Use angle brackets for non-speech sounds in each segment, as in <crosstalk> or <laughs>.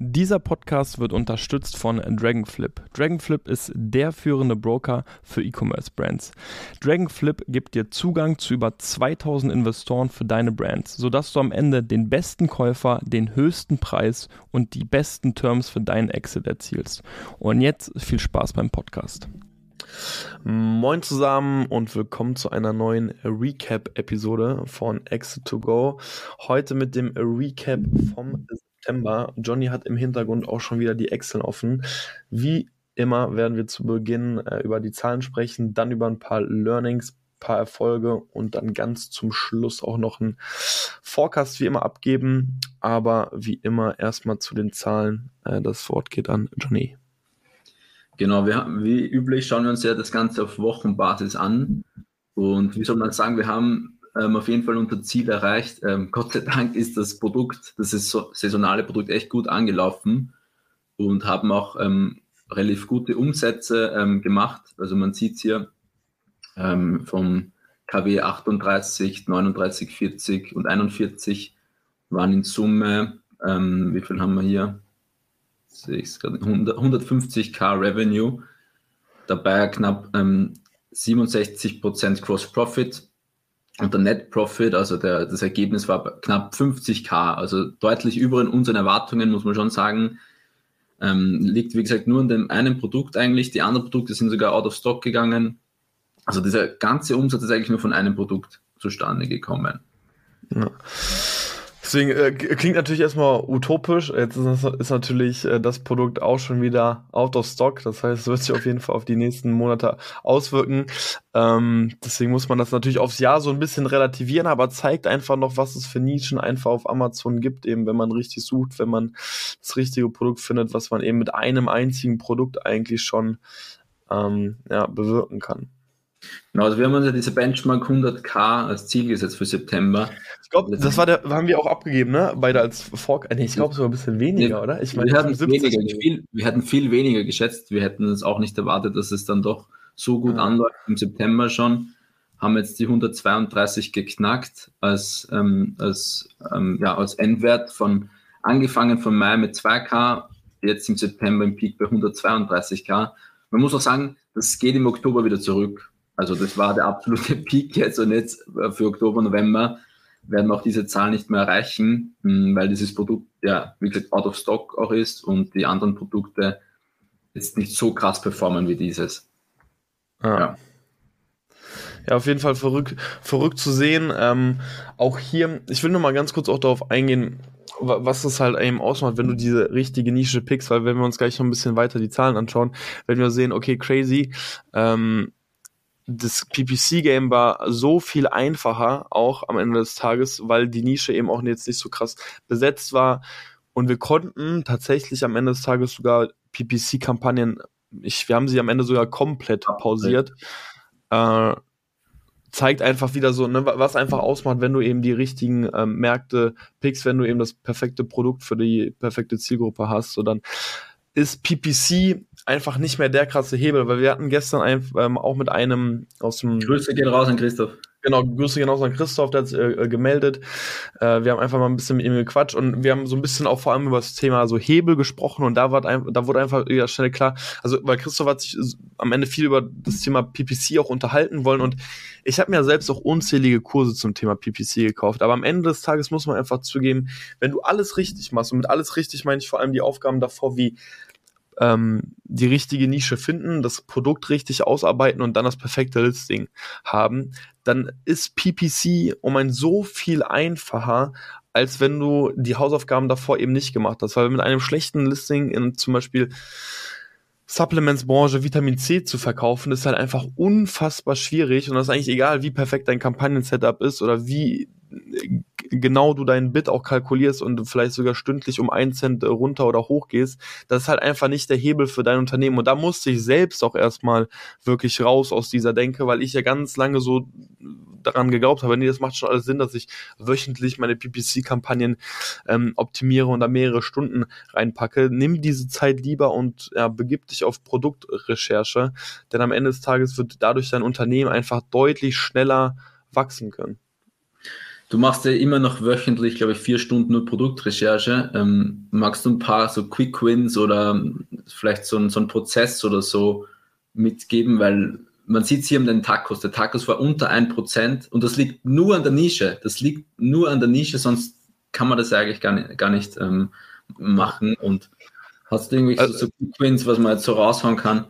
Dieser Podcast wird unterstützt von Dragonflip. Dragonflip ist der führende Broker für E-Commerce-Brands. Dragonflip gibt dir Zugang zu über 2000 Investoren für deine Brands, sodass du am Ende den besten Käufer, den höchsten Preis und die besten Terms für deinen Exit erzielst. Und jetzt viel Spaß beim Podcast. Moin zusammen und willkommen zu einer neuen Recap-Episode von Exit to Go. Heute mit dem Recap vom September. Johnny hat im Hintergrund auch schon wieder die Excel offen. Wie immer werden wir zu Beginn äh, über die Zahlen sprechen, dann über ein paar Learnings, paar Erfolge und dann ganz zum Schluss auch noch ein Forecast wie immer abgeben. Aber wie immer erstmal zu den Zahlen. Äh, das Wort geht an Johnny. Genau, wir, wie üblich schauen wir uns ja das Ganze auf Wochenbasis an. Und wie soll man sagen, wir haben ähm, auf jeden Fall unser Ziel erreicht. Ähm, Gott sei Dank ist das Produkt, das ist so, saisonale Produkt echt gut angelaufen und haben auch ähm, relativ gute Umsätze ähm, gemacht. Also man sieht es hier ähm, vom KW 38, 39, 40 und 41 waren in Summe, ähm, wie viel haben wir hier? 150k Revenue, dabei knapp 67% Gross Profit und der Net Profit, also der, das Ergebnis war knapp 50k, also deutlich über unseren Erwartungen, muss man schon sagen. Ähm, liegt, wie gesagt, nur an dem einen Produkt eigentlich. Die anderen Produkte sind sogar out of stock gegangen. Also dieser ganze Umsatz ist eigentlich nur von einem Produkt zustande gekommen. Ja. Deswegen äh, klingt natürlich erstmal utopisch. Jetzt ist, ist natürlich äh, das Produkt auch schon wieder out of stock. Das heißt, es wird sich auf jeden Fall auf die nächsten Monate auswirken. Ähm, deswegen muss man das natürlich aufs Jahr so ein bisschen relativieren, aber zeigt einfach noch, was es für Nischen einfach auf Amazon gibt, eben wenn man richtig sucht, wenn man das richtige Produkt findet, was man eben mit einem einzigen Produkt eigentlich schon ähm, ja, bewirken kann. Genau, also wir haben uns ja diese Benchmark 100k als Ziel gesetzt für September. Ich glaube, das war der, haben wir auch abgegeben, ne? Beide als Fork. Nee, ich glaube sogar ein bisschen weniger, oder? Ich meine, wir, hatten weniger, viel, wir hatten viel weniger geschätzt. Wir hätten es auch nicht erwartet, dass es dann doch so gut ja. anläuft im September schon. Haben jetzt die 132 geknackt als, ähm, als, ähm, ja, als Endwert von angefangen von Mai mit 2k, jetzt im September im Peak bei 132k. Man muss auch sagen, das geht im Oktober wieder zurück. Also das war der absolute <laughs> Peak jetzt und jetzt äh, für Oktober, November werden wir auch diese Zahl nicht mehr erreichen, hm, weil dieses Produkt ja, wie gesagt, out of stock auch ist und die anderen Produkte jetzt nicht so krass performen wie dieses. Ah. Ja. Ja, auf jeden Fall verrückt, verrückt zu sehen. Ähm, auch hier, ich will nur mal ganz kurz auch darauf eingehen, was es halt eben ausmacht, wenn du diese richtige Nische pickst, weil wenn wir uns gleich noch ein bisschen weiter die Zahlen anschauen, werden wir sehen, okay, crazy, ähm, das PPC-Game war so viel einfacher, auch am Ende des Tages, weil die Nische eben auch jetzt nicht so krass besetzt war. Und wir konnten tatsächlich am Ende des Tages sogar PPC-Kampagnen, wir haben sie am Ende sogar komplett pausiert. Äh, zeigt einfach wieder so, ne, was einfach ausmacht, wenn du eben die richtigen ähm, Märkte pickst, wenn du eben das perfekte Produkt für die perfekte Zielgruppe hast, so dann ist PPC einfach nicht mehr der krasse Hebel, weil wir hatten gestern ein, ähm, auch mit einem aus dem. Grüße gehen raus an Christoph. Genau, Grüße gehen raus an Christoph, der hat äh, äh, gemeldet. Äh, wir haben einfach mal ein bisschen mit ihm gequatscht und wir haben so ein bisschen auch vor allem über das Thema so Hebel gesprochen und da, war ein, da wurde einfach ja, schnell klar, also weil Christoph hat sich am Ende viel über das Thema PPC auch unterhalten wollen und ich habe mir selbst auch unzählige Kurse zum Thema PPC gekauft, aber am Ende des Tages muss man einfach zugeben, wenn du alles richtig machst und mit alles richtig meine ich vor allem die Aufgaben davor wie ähm, die richtige Nische finden, das Produkt richtig ausarbeiten und dann das perfekte Listing haben, dann ist PPC um ein so viel einfacher, als wenn du die Hausaufgaben davor eben nicht gemacht hast. Weil mit einem schlechten Listing in zum Beispiel Supplements-Branche Vitamin C zu verkaufen, ist halt einfach unfassbar schwierig und das ist eigentlich egal, wie perfekt dein Kampagnen-Setup ist oder wie genau du deinen Bit auch kalkulierst und vielleicht sogar stündlich um einen Cent runter oder hoch gehst, das ist halt einfach nicht der Hebel für dein Unternehmen. Und da musste ich selbst auch erstmal wirklich raus aus dieser Denke, weil ich ja ganz lange so daran geglaubt habe, nee, das macht schon alles Sinn, dass ich wöchentlich meine PPC-Kampagnen ähm, optimiere und da mehrere Stunden reinpacke. Nimm diese Zeit lieber und ja, begib dich auf Produktrecherche, denn am Ende des Tages wird dadurch dein Unternehmen einfach deutlich schneller wachsen können. Du machst ja immer noch wöchentlich, glaube ich, vier Stunden nur Produktrecherche. Ähm, magst du ein paar so Quick Wins oder vielleicht so ein, so ein Prozess oder so mitgeben? Weil man sieht es hier um den Tacos. Der Tacos war unter 1% und das liegt nur an der Nische. Das liegt nur an der Nische, sonst kann man das eigentlich gar nicht, gar nicht ähm, machen. Und hast du irgendwelche also, so Quick Wins, was man jetzt so raushauen kann?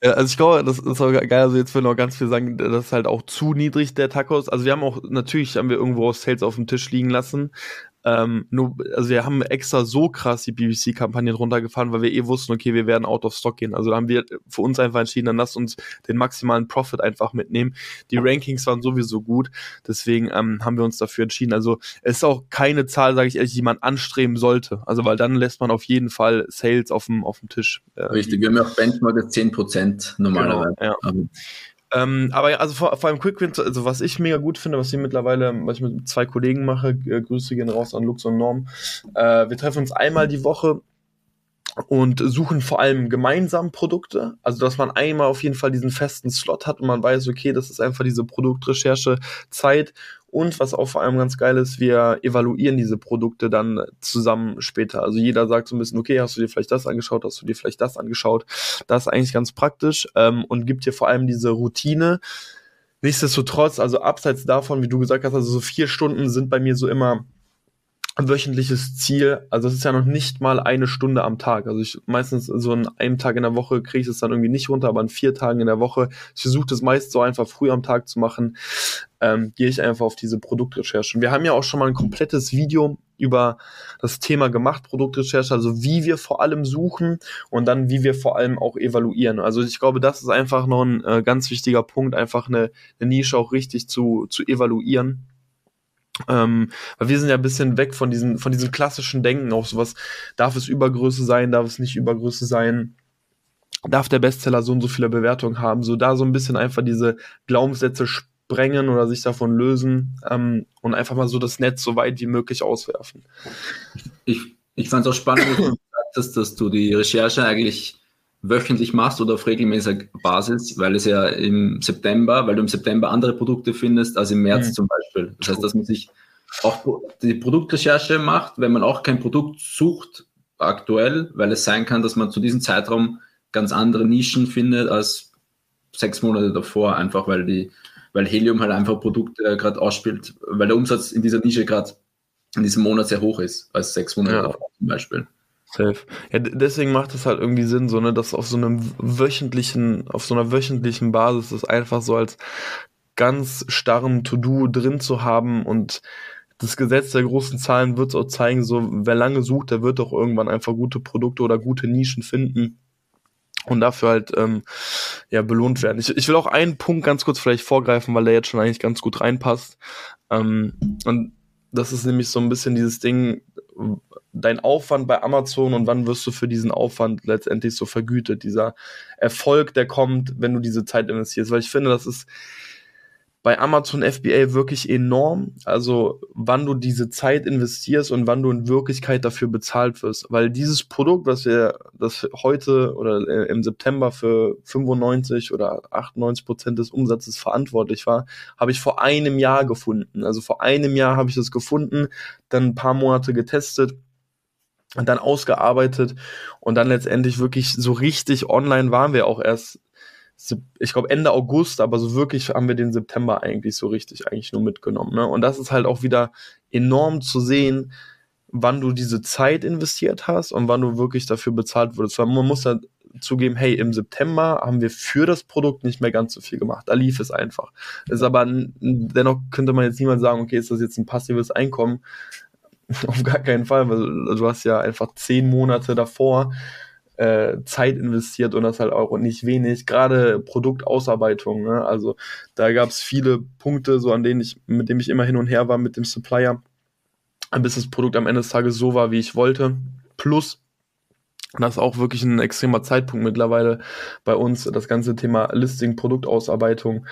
Also ich glaube, das ist auch geil. Also jetzt will noch ganz viel sagen, das ist halt auch zu niedrig, der Tacos. Also wir haben auch, natürlich haben wir irgendwo Sales auf dem Tisch liegen lassen. Ähm, nur, also wir haben extra so krass die BBC-Kampagnen runtergefahren, weil wir eh wussten, okay, wir werden out of stock gehen. Also da haben wir für uns einfach entschieden, dann lasst uns den maximalen Profit einfach mitnehmen. Die Rankings waren sowieso gut, deswegen ähm, haben wir uns dafür entschieden. Also es ist auch keine Zahl, sage ich ehrlich, die man anstreben sollte. Also weil dann lässt man auf jeden Fall Sales auf dem, auf dem Tisch. Äh, Richtig, wir haben ja auch Benchmark 10% normalerweise. Genau, ja. Ähm, aber also vor, vor allem Quick Wins, also was ich mega gut finde, was ich mittlerweile, was ich mit zwei Kollegen mache, äh, Grüße gehen raus an Lux und Norm. Äh, wir treffen uns einmal die Woche und suchen vor allem gemeinsam Produkte. Also, dass man einmal auf jeden Fall diesen festen Slot hat und man weiß, okay, das ist einfach diese Produktrecherche Zeit und was auch vor allem ganz geil ist, wir evaluieren diese Produkte dann zusammen später. Also jeder sagt so ein bisschen, okay, hast du dir vielleicht das angeschaut, hast du dir vielleicht das angeschaut. Das ist eigentlich ganz praktisch ähm, und gibt dir vor allem diese Routine. Nichtsdestotrotz, also abseits davon, wie du gesagt hast, also so vier Stunden sind bei mir so immer wöchentliches Ziel, also es ist ja noch nicht mal eine Stunde am Tag. Also ich meistens so an einem Tag in der Woche kriege ich es dann irgendwie nicht runter, aber an vier Tagen in der Woche. Ich versuche das meist so einfach früh am Tag zu machen. Ähm, gehe ich einfach auf diese Produktrecherche. Und wir haben ja auch schon mal ein komplettes Video über das Thema gemacht, Produktrecherche, also wie wir vor allem suchen und dann wie wir vor allem auch evaluieren. Also ich glaube, das ist einfach noch ein äh, ganz wichtiger Punkt, einfach eine, eine Nische auch richtig zu, zu evaluieren ähm, weil wir sind ja ein bisschen weg von diesen, von diesem klassischen Denken auf sowas. Darf es Übergröße sein, darf es nicht Übergröße sein? Darf der Bestseller so und so viele Bewertungen haben? So da so ein bisschen einfach diese Glaubenssätze sprengen oder sich davon lösen ähm, und einfach mal so das Netz so weit wie möglich auswerfen. Ich, ich fand es auch spannend, dass dass du die Recherche eigentlich wöchentlich machst oder auf regelmäßiger Basis, weil es ja im September, weil du im September andere Produkte findest als im März mhm. zum Beispiel. Das heißt, dass man sich auch die Produktrecherche macht, wenn man auch kein Produkt sucht aktuell, weil es sein kann, dass man zu diesem Zeitraum ganz andere Nischen findet als sechs Monate davor, einfach weil die, weil Helium halt einfach Produkte äh, gerade ausspielt, weil der Umsatz in dieser Nische gerade in diesem Monat sehr hoch ist als sechs Monate ja. davor zum Beispiel. Safe. Ja, deswegen macht es halt irgendwie Sinn, so, ne, dass auf so einem wöchentlichen, auf so einer wöchentlichen Basis das einfach so als ganz starren To-Do drin zu haben und das Gesetz der großen Zahlen wird es auch zeigen, so, wer lange sucht, der wird doch irgendwann einfach gute Produkte oder gute Nischen finden und dafür halt ähm, ja belohnt werden. Ich, ich will auch einen Punkt ganz kurz vielleicht vorgreifen, weil der jetzt schon eigentlich ganz gut reinpasst. Ähm, und das ist nämlich so ein bisschen dieses Ding, dein Aufwand bei Amazon und wann wirst du für diesen Aufwand letztendlich so vergütet? Dieser Erfolg, der kommt, wenn du diese Zeit investierst. Weil ich finde, das ist bei Amazon FBA wirklich enorm. Also wann du diese Zeit investierst und wann du in Wirklichkeit dafür bezahlt wirst. Weil dieses Produkt, was wir das heute oder äh, im September für 95 oder 98 Prozent des Umsatzes verantwortlich war, habe ich vor einem Jahr gefunden. Also vor einem Jahr habe ich das gefunden, dann ein paar Monate getestet und dann ausgearbeitet und dann letztendlich wirklich so richtig online waren wir auch erst, ich glaube Ende August, aber so wirklich haben wir den September eigentlich so richtig eigentlich nur mitgenommen. Ne? Und das ist halt auch wieder enorm zu sehen, wann du diese Zeit investiert hast und wann du wirklich dafür bezahlt wurdest. Weil man muss da zugeben, hey, im September haben wir für das Produkt nicht mehr ganz so viel gemacht. Da lief es einfach. ist aber dennoch könnte man jetzt niemand sagen, okay, ist das jetzt ein passives Einkommen? <laughs> Auf gar keinen Fall, weil du hast ja einfach zehn Monate davor äh, Zeit investiert und das halt auch nicht wenig. Gerade Produktausarbeitung, ne? also da gab es viele Punkte, so an denen ich, mit dem ich immer hin und her war mit dem Supplier, bis das Produkt am Ende des Tages so war, wie ich wollte. Plus das ist auch wirklich ein extremer Zeitpunkt mittlerweile bei uns, das ganze Thema Listing, Produktausarbeitung.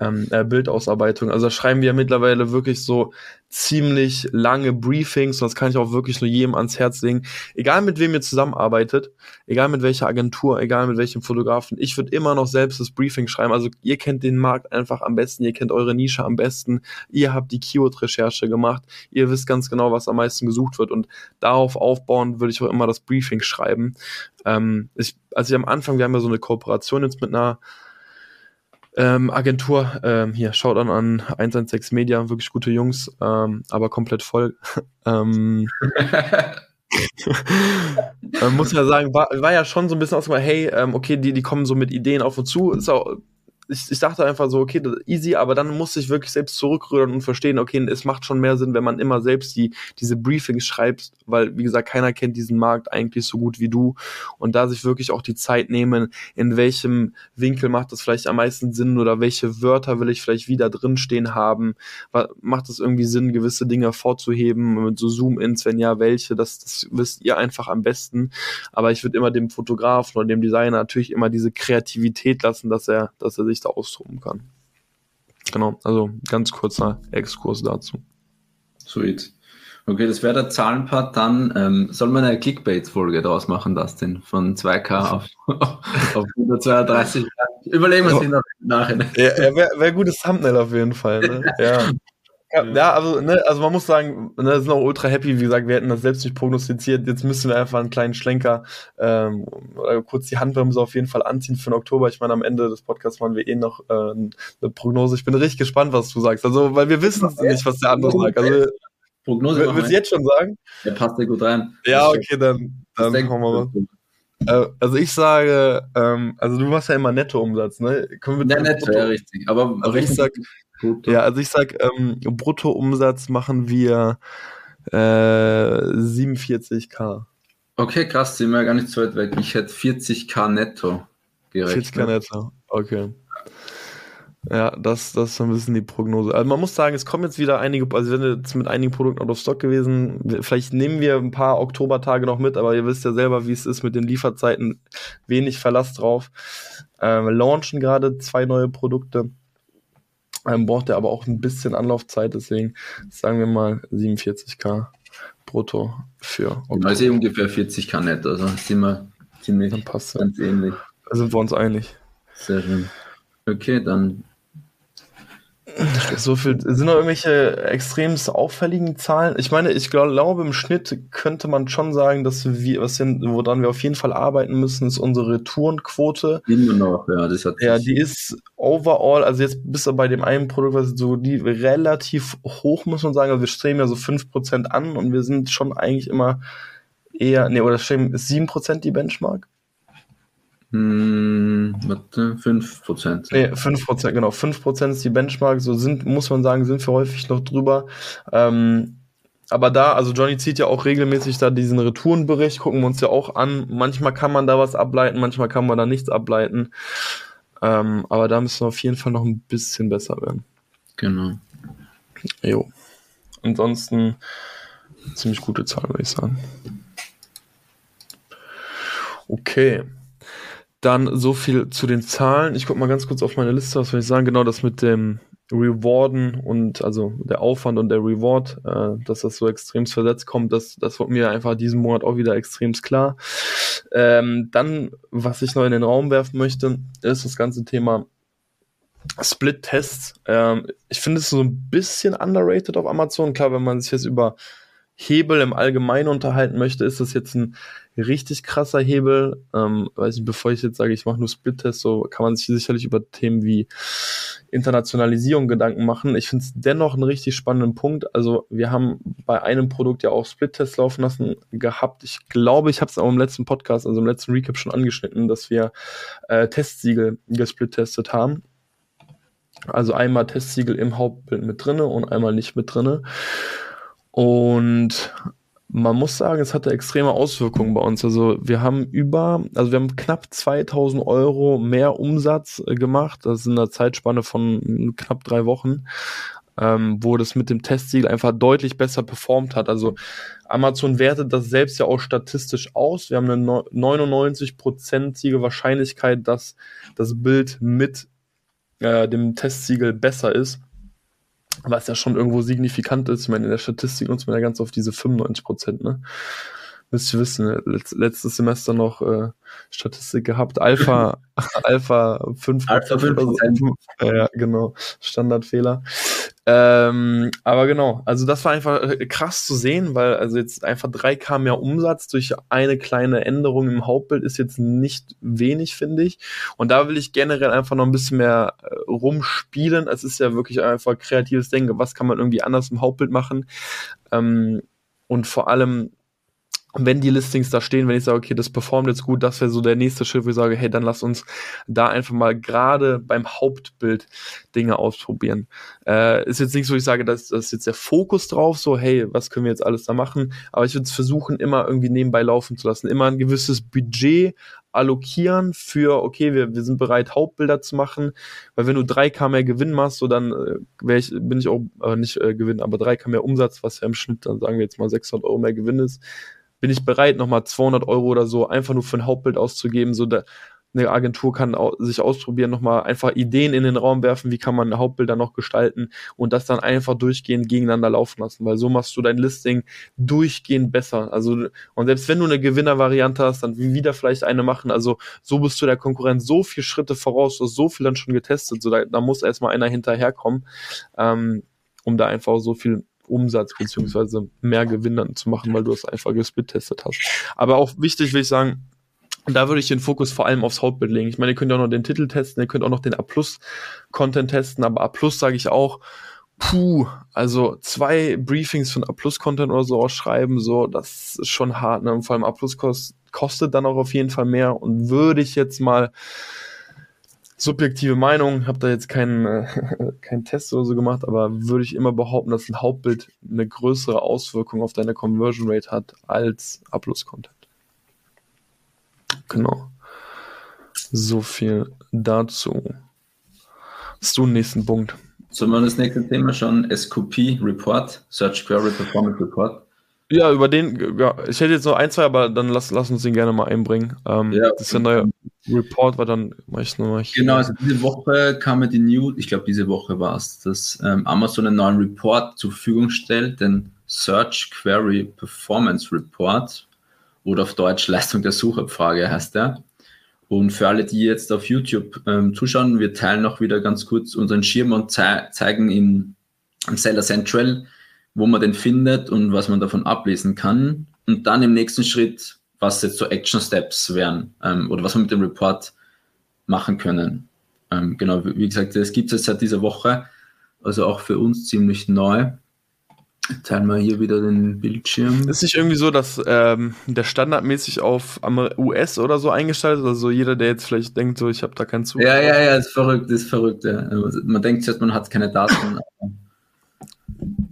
Ähm, äh, Bildausarbeitung. Also da schreiben wir mittlerweile wirklich so ziemlich lange Briefings und das kann ich auch wirklich nur jedem ans Herz legen. Egal mit wem ihr zusammenarbeitet, egal mit welcher Agentur, egal mit welchem Fotografen, ich würde immer noch selbst das Briefing schreiben. Also ihr kennt den Markt einfach am besten, ihr kennt eure Nische am besten, ihr habt die Keyword-Recherche gemacht, ihr wisst ganz genau, was am meisten gesucht wird und darauf aufbauen würde ich auch immer das Briefing schreiben. Ähm, ich, also ich am Anfang, wir haben ja so eine Kooperation jetzt mit einer ähm, Agentur, ähm, hier, schaut an an 116 Media, wirklich gute Jungs, ähm, aber komplett voll. <laughs> ähm, <laughs> man muss ja sagen, war, war ja schon so ein bisschen ausgemacht, hey, ähm, okay, die, die kommen so mit Ideen auf und zu, ist auch ich, ich dachte einfach so, okay, easy, aber dann musste ich wirklich selbst zurückrühren und verstehen, okay, es macht schon mehr Sinn, wenn man immer selbst die, diese Briefings schreibt, weil, wie gesagt, keiner kennt diesen Markt eigentlich so gut wie du. Und da sich wirklich auch die Zeit nehmen, in welchem Winkel macht das vielleicht am meisten Sinn oder welche Wörter will ich vielleicht wieder drinstehen haben, macht es irgendwie Sinn, gewisse Dinge hervorzuheben, mit so Zoom-Ins, wenn ja, welche, das, das wisst ihr einfach am besten, aber ich würde immer dem Fotografen oder dem Designer natürlich immer diese Kreativität lassen, dass er, dass er sich da austoben kann. Genau, also ganz kurzer Exkurs dazu. Sweet. Okay, das wäre der Zahlenpart. Dann ähm, soll man eine Clickbait-Folge daraus machen, das denn? Von 2K auf, <laughs> auf 132. Überlegen wir es oh. nachher. Ja, ja wäre wär gutes Thumbnail auf jeden Fall. Ne? <laughs> Ja. Ja, also, ne, also man muss sagen, ne, sind auch ultra happy. Wie gesagt, wir hätten das selbst nicht prognostiziert. Jetzt müssen wir einfach einen kleinen Schlenker ähm, oder kurz die Handbremse auf jeden Fall anziehen für den Oktober. Ich meine, am Ende des Podcasts machen wir eh noch äh, eine Prognose. Ich bin richtig gespannt, was du sagst. Also, weil wir wissen nicht, was der andere sagt. Also, Prognose. Willst du jetzt schon sagen? Der passt ja gut rein. Ja, okay, dann, dann machen wir mal. Äh, also ich sage, ähm, also du machst ja immer Nettoumsatz, ne? Können wir ja, netto, ja, richtig. Aber also ich sag, Brutto. Ja, also ich sag, ähm, Bruttoumsatz machen wir äh, 47k. Okay, krass, sind wir gar nicht so weit weg. Ich hätte 40k netto gerechnet. 40k netto, okay. Ja, das, das ist so ein bisschen die Prognose. Also man muss sagen, es kommen jetzt wieder einige, also wir sind jetzt mit einigen Produkten out of stock gewesen. Vielleicht nehmen wir ein paar Oktobertage noch mit, aber ihr wisst ja selber, wie es ist mit den Lieferzeiten. Wenig Verlass drauf. Ähm, launchen gerade zwei neue Produkte. Ähm, braucht er aber auch ein bisschen Anlaufzeit, deswegen sagen wir mal 47k brutto für Oktober. Also ungefähr 40k netto, also sind wir ziemlich dann passt ganz ja. ähnlich. Da sind wir uns einig. Sehr schön. Okay, dann so viel, sind noch irgendwelche extrem auffälligen Zahlen? Ich meine, ich glaube, im Schnitt könnte man schon sagen, dass wir, was sind, woran wir auf jeden Fall arbeiten müssen, ist unsere Retourenquote. Immer noch, ja, das hat Ja, die ist overall, also jetzt bis bei dem einen Produkt, was so die relativ hoch, muss man sagen. Also wir streben ja so 5% an und wir sind schon eigentlich immer eher, nee, oder streben ist 7% die Benchmark? Hm, warte, 5%. Nee, 5%, genau. 5% ist die Benchmark. So sind, muss man sagen, sind wir häufig noch drüber. Ähm, aber da, also Johnny zieht ja auch regelmäßig da diesen Retourenbericht, gucken wir uns ja auch an. Manchmal kann man da was ableiten, manchmal kann man da nichts ableiten. Ähm, aber da müssen wir auf jeden Fall noch ein bisschen besser werden. Genau. Jo. Ansonsten ziemlich gute Zahl, würde ich sagen. Okay. Dann so viel zu den Zahlen. Ich gucke mal ganz kurz auf meine Liste, was soll ich sagen? Genau das mit dem Rewarden und also der Aufwand und der Reward, äh, dass das so extrem versetzt kommt, das, das wird mir einfach diesen Monat auch wieder extrem klar. Ähm, dann, was ich noch in den Raum werfen möchte, ist das ganze Thema Split-Tests. Ähm, ich finde es so ein bisschen underrated auf Amazon. Klar, wenn man sich jetzt über Hebel im Allgemeinen unterhalten möchte, ist das jetzt ein richtig krasser Hebel. Ähm, weiß ich, bevor ich jetzt sage, ich mache nur Split-Tests, so kann man sich sicherlich über Themen wie Internationalisierung Gedanken machen. Ich finde es dennoch einen richtig spannenden Punkt. Also wir haben bei einem Produkt ja auch Split-Tests laufen lassen gehabt. Ich glaube, ich habe es auch im letzten Podcast, also im letzten Recap schon angeschnitten, dass wir äh, Testsiegel gesplit-testet haben. Also einmal Testsiegel im Hauptbild mit drinne und einmal nicht mit drinne. Und man muss sagen, es hatte extreme Auswirkungen bei uns. Also wir haben über, also wir haben knapp 2000 Euro mehr Umsatz äh, gemacht. Das ist in einer Zeitspanne von knapp drei Wochen, ähm, wo das mit dem Testsiegel einfach deutlich besser performt hat. Also Amazon wertet das selbst ja auch statistisch aus. Wir haben eine 99-prozentige Wahrscheinlichkeit, dass das Bild mit äh, dem Testsiegel besser ist. Was ja schon irgendwo signifikant ist. Ich meine, in der Statistik nutzt man ja ganz oft diese 95 Prozent, ne? Müsst ihr wissen, ne, letztes Semester noch äh, Statistik gehabt, Alpha, <laughs> Alpha 5. Alpha 5 so. Ja, genau, Standardfehler. Ähm, aber genau, also das war einfach äh, krass zu sehen, weil also jetzt einfach 3K mehr Umsatz durch eine kleine Änderung im Hauptbild ist jetzt nicht wenig, finde ich. Und da will ich generell einfach noch ein bisschen mehr äh, rumspielen. Es ist ja wirklich einfach kreatives Denken. Was kann man irgendwie anders im Hauptbild machen? Ähm, und vor allem wenn die Listings da stehen, wenn ich sage, okay, das performt jetzt gut, das wäre so der nächste Schritt, wo ich sage, hey, dann lass uns da einfach mal gerade beim Hauptbild Dinge ausprobieren. Äh, ist jetzt nicht so, ich sage, das, das ist jetzt der Fokus drauf, so, hey, was können wir jetzt alles da machen? Aber ich würde es versuchen, immer irgendwie nebenbei laufen zu lassen, immer ein gewisses Budget allokieren für, okay, wir, wir sind bereit, Hauptbilder zu machen, weil wenn du 3K mehr Gewinn machst, so dann äh, ich, bin ich auch, äh, nicht äh, Gewinn, aber 3K mehr Umsatz, was ja im Schnitt dann sagen wir jetzt mal 600 Euro mehr Gewinn ist, bin ich bereit, nochmal 200 Euro oder so einfach nur für ein Hauptbild auszugeben. So da, eine Agentur kann au sich ausprobieren, nochmal einfach Ideen in den Raum werfen, wie kann man Hauptbilder noch gestalten und das dann einfach durchgehend gegeneinander laufen lassen, weil so machst du dein Listing durchgehend besser. Also, und selbst wenn du eine Gewinnervariante hast, dann wieder vielleicht eine machen. Also, so bist du der Konkurrent so viele Schritte voraus, du hast so viel dann schon getestet, so da, da muss erstmal einer hinterherkommen, ähm, um da einfach so viel Umsatz beziehungsweise mehr Gewinn dann zu machen, weil du es einfach gesplittestet hast. Aber auch wichtig will ich sagen, da würde ich den Fokus vor allem aufs Hauptbild legen. Ich meine, ihr könnt ja auch noch den Titel testen, ihr könnt auch noch den A-Plus-Content testen, aber A-Plus sage ich auch, puh, also zwei Briefings von A-Plus-Content oder so ausschreiben, so, das ist schon hart, ne? Und vor allem A-Plus kost, kostet dann auch auf jeden Fall mehr und würde ich jetzt mal subjektive Meinung, habe da jetzt keinen äh, <laughs> keinen Test oder so gemacht, aber würde ich immer behaupten, dass ein Hauptbild eine größere Auswirkung auf deine Conversion Rate hat als Upload-Content. Genau. So viel dazu. Hast du einen nächsten Punkt? Sollen wir das nächste Thema schon? SQP Report, Search Query Performance Report. Ja, über den, ja, ich hätte jetzt noch ein, zwei, aber dann lass, lass uns den gerne mal einbringen. Ähm, ja, das ist ja ein neuer Report, war dann mach ich nochmal hier. Genau, also diese Woche kam mir die News, ich glaube diese Woche war es, dass ähm, Amazon einen neuen Report zur Verfügung stellt, den Search Query Performance Report oder auf Deutsch Leistung der Suchabfrage heißt der. Und für alle, die jetzt auf YouTube ähm, zuschauen, wir teilen noch wieder ganz kurz unseren Schirm und ze zeigen in, im Seller Central wo man den findet und was man davon ablesen kann. Und dann im nächsten Schritt, was jetzt so Action Steps wären ähm, oder was wir mit dem Report machen können. Ähm, genau, wie gesagt, das gibt es seit dieser Woche, also auch für uns ziemlich neu. Teilen wir hier wieder den Bildschirm. Ist nicht irgendwie so, dass ähm, der standardmäßig auf US oder so eingestellt ist? Also jeder, der jetzt vielleicht denkt, so ich habe da keinen Zugriff. Ja, ja, ja, ist verrückt, ist verrückt. Ja. Also man denkt zuerst, man hat keine Daten. <clears throat>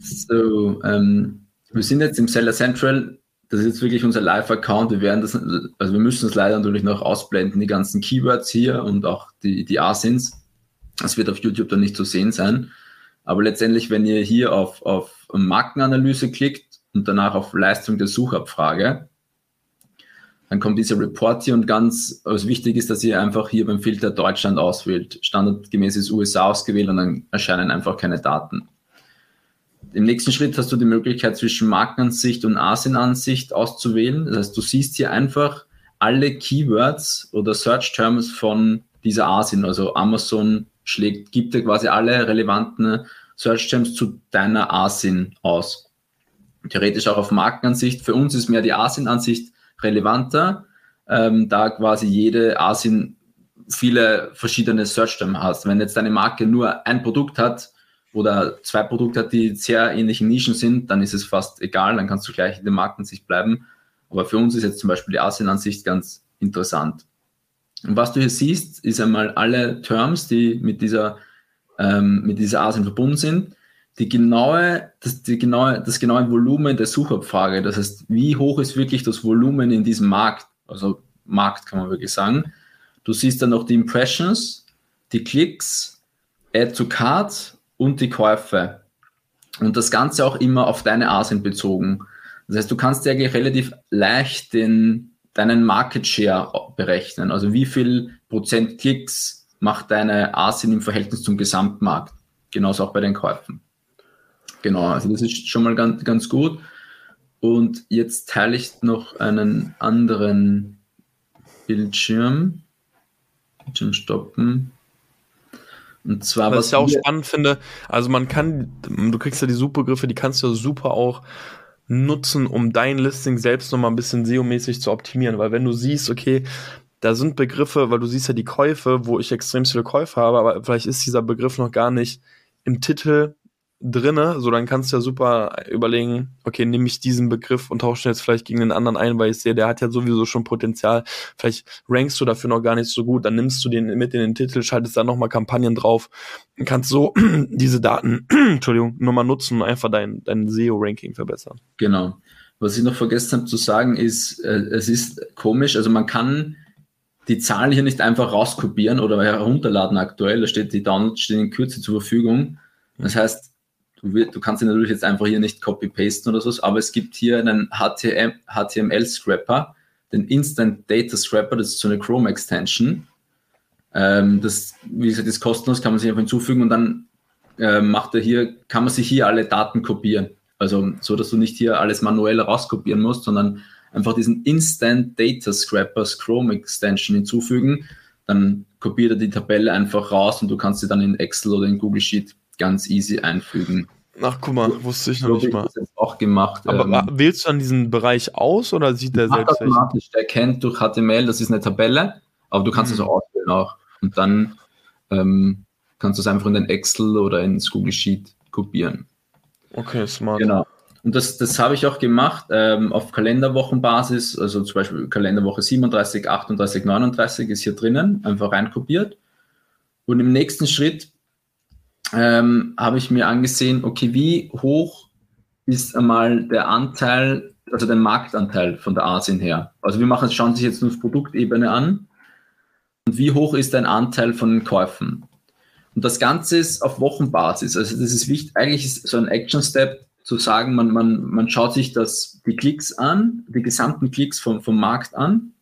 So, ähm, wir sind jetzt im Seller Central. Das ist jetzt wirklich unser Live-Account. Wir werden das, also wir müssen es leider natürlich noch ausblenden, die ganzen Keywords hier und auch die, die ASINs. Das wird auf YouTube dann nicht zu sehen sein. Aber letztendlich, wenn ihr hier auf, auf Markenanalyse klickt und danach auf Leistung der Suchabfrage, dann kommt dieser Report hier und ganz was wichtig ist, dass ihr einfach hier beim Filter Deutschland auswählt. Standardgemäß ist USA ausgewählt und dann erscheinen einfach keine Daten. Im nächsten Schritt hast du die Möglichkeit zwischen Markenansicht und ASIN-Ansicht auszuwählen. Das heißt, du siehst hier einfach alle Keywords oder Search Terms von dieser ASIN. Also Amazon schlägt, gibt dir quasi alle relevanten Search Terms zu deiner ASIN aus. Theoretisch auch auf Markenansicht. Für uns ist mehr die ASIN-Ansicht relevanter, ähm, da quasi jede ASIN viele verschiedene Search Terms hast. Wenn jetzt deine Marke nur ein Produkt hat, oder zwei Produkte hat, die sehr ähnlichen Nischen sind, dann ist es fast egal, dann kannst du gleich in der Markensicht bleiben. Aber für uns ist jetzt zum Beispiel die Asien-Ansicht ganz interessant. Und was du hier siehst, ist einmal alle Terms, die mit dieser, ähm, mit dieser Asien verbunden sind, die genaue, das, die genaue, das genaue Volumen der Suchabfrage. Das heißt, wie hoch ist wirklich das Volumen in diesem Markt? Also Markt kann man wirklich sagen. Du siehst dann noch die Impressions, die Klicks, Add to Cart und die Käufe. Und das Ganze auch immer auf deine Asien bezogen. Das heißt, du kannst dir eigentlich relativ leicht den, deinen Market Share berechnen. Also wie viel Prozent Klicks macht deine ASIN im Verhältnis zum Gesamtmarkt. Genauso auch bei den Käufen. Genau, also das ist schon mal ganz, ganz gut. Und jetzt teile ich noch einen anderen Bildschirm. Bildschirm stoppen. Und zwar, was, was ich auch spannend finde, also man kann, du kriegst ja die Suchbegriffe, die kannst du super auch nutzen, um dein Listing selbst nochmal ein bisschen SEO-mäßig zu optimieren. Weil wenn du siehst, okay, da sind Begriffe, weil du siehst ja die Käufe, wo ich extrem viele Käufe habe, aber vielleicht ist dieser Begriff noch gar nicht im Titel drinne, so dann kannst du ja super überlegen, okay, nehme ich diesen Begriff und tausche jetzt vielleicht gegen den anderen ein, weil ich sehe, der hat ja sowieso schon Potenzial. Vielleicht rankst du dafür noch gar nicht so gut, dann nimmst du den mit in den Titel, schaltest dann nochmal Kampagnen drauf und kannst so <clears throat> diese Daten, <clears throat> Entschuldigung, nochmal nutzen und einfach dein, dein SEO-Ranking verbessern. Genau. Was ich noch vergessen habe zu sagen ist, äh, es ist komisch, also man kann die Zahlen hier nicht einfach rauskopieren oder herunterladen aktuell, da steht die Downloads stehen in Kürze zur Verfügung. Das heißt, Du, du kannst ihn natürlich jetzt einfach hier nicht copy-pasten oder so, aber es gibt hier einen HTML-Scrapper, den Instant Data Scrapper, das ist so eine Chrome-Extension. Ähm, das, wie gesagt, ist kostenlos, kann man sich einfach hinzufügen und dann äh, macht er hier, kann man sich hier alle Daten kopieren. Also so, dass du nicht hier alles manuell rauskopieren musst, sondern einfach diesen Instant Data Scrappers Chrome Extension hinzufügen. Dann kopiert er die Tabelle einfach raus und du kannst sie dann in Excel oder in Google Sheet ganz easy einfügen. Ach, guck mal, wusste ich noch nicht mal. Das auch gemacht. Aber ähm, wählst du dann diesen Bereich aus oder sieht der selbst? Automatisch, der kennt durch HTML, das ist eine Tabelle, aber du kannst es mhm. auch auswählen auch. Und dann ähm, kannst du es einfach in den Excel oder ins Google Sheet kopieren. Okay, smart. Genau. Und das, das habe ich auch gemacht ähm, auf Kalenderwochenbasis, also zum Beispiel Kalenderwoche 37, 38, 39 ist hier drinnen, einfach reinkopiert. Und im nächsten Schritt ähm, habe ich mir angesehen, okay, wie hoch ist einmal der Anteil, also der Marktanteil von der Asien her? Also wir machen, schauen sich jetzt nur auf Produktebene an. Und wie hoch ist dein Anteil von den Käufen? Und das Ganze ist auf Wochenbasis. Also das ist wichtig, eigentlich ist so ein Action-Step zu sagen, man, man, man schaut sich das, die Klicks an, die gesamten Klicks vom, vom Markt an